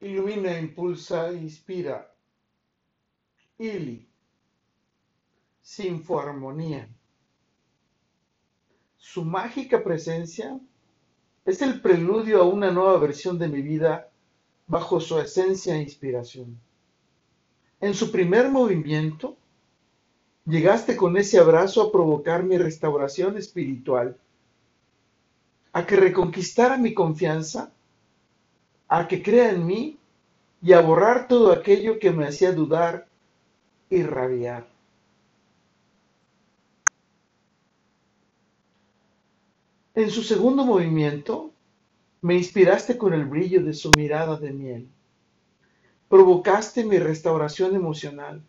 Ilumina, impulsa, inspira. Ili. Sinfoarmonía. Su mágica presencia es el preludio a una nueva versión de mi vida bajo su esencia e inspiración. En su primer movimiento, llegaste con ese abrazo a provocar mi restauración espiritual, a que reconquistara mi confianza, a que crea en mí y a borrar todo aquello que me hacía dudar y rabiar. En su segundo movimiento, me inspiraste con el brillo de su mirada de miel. Provocaste mi restauración emocional.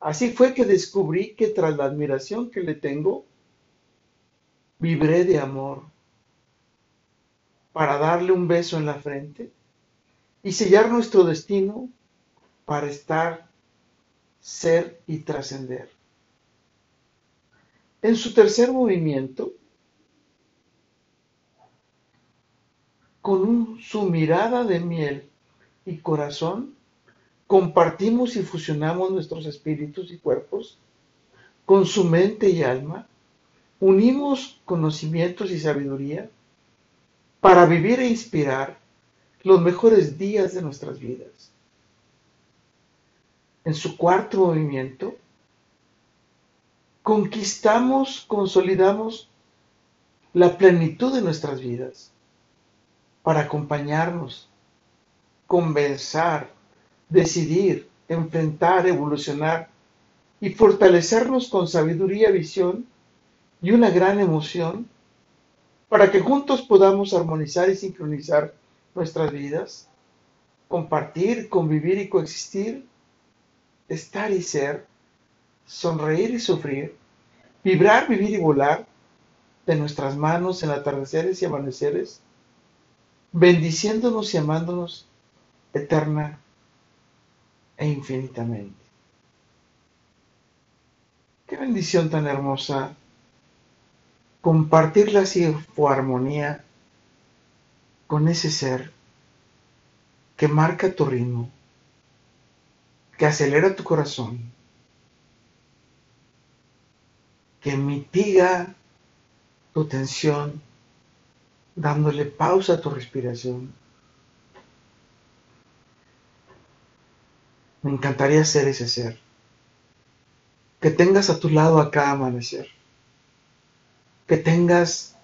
Así fue que descubrí que tras la admiración que le tengo, vibré de amor para darle un beso en la frente y sellar nuestro destino para estar, ser y trascender. En su tercer movimiento, con su mirada de miel y corazón, compartimos y fusionamos nuestros espíritus y cuerpos con su mente y alma, unimos conocimientos y sabiduría para vivir e inspirar los mejores días de nuestras vidas. En su cuarto movimiento, conquistamos, consolidamos la plenitud de nuestras vidas para acompañarnos, convencer, decidir, enfrentar, evolucionar y fortalecernos con sabiduría, visión y una gran emoción para que juntos podamos armonizar y sincronizar nuestras vidas, compartir, convivir y coexistir, estar y ser, sonreír y sufrir, vibrar, vivir y volar de nuestras manos en atardeceres y amaneceres, bendiciéndonos y amándonos eterna e infinitamente. Qué bendición tan hermosa compartir la armonía con ese ser que marca tu ritmo, que acelera tu corazón, que mitiga tu tensión dándole pausa a tu respiración. Me encantaría ser ese ser. Que tengas a tu lado a cada amanecer. Que tengas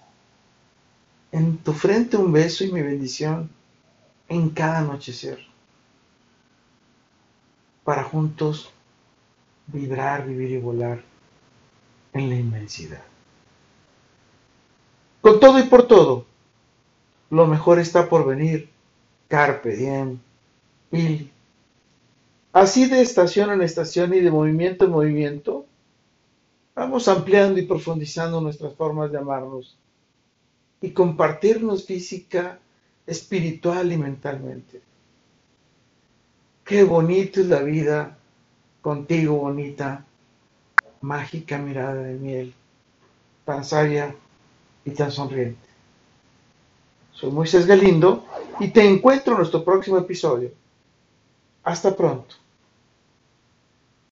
en tu frente un beso y mi bendición en cada anochecer. Para juntos vibrar, vivir y volar en la inmensidad. Con todo y por todo lo mejor está por venir. Carpe diem. Así de estación en estación y de movimiento en movimiento, vamos ampliando y profundizando nuestras formas de amarnos y compartirnos física, espiritual y mentalmente. Qué bonito es la vida contigo, bonita, mágica mirada de miel, tan sabia y tan sonriente. Soy Moisés Galindo y te encuentro en nuestro próximo episodio. Hasta pronto.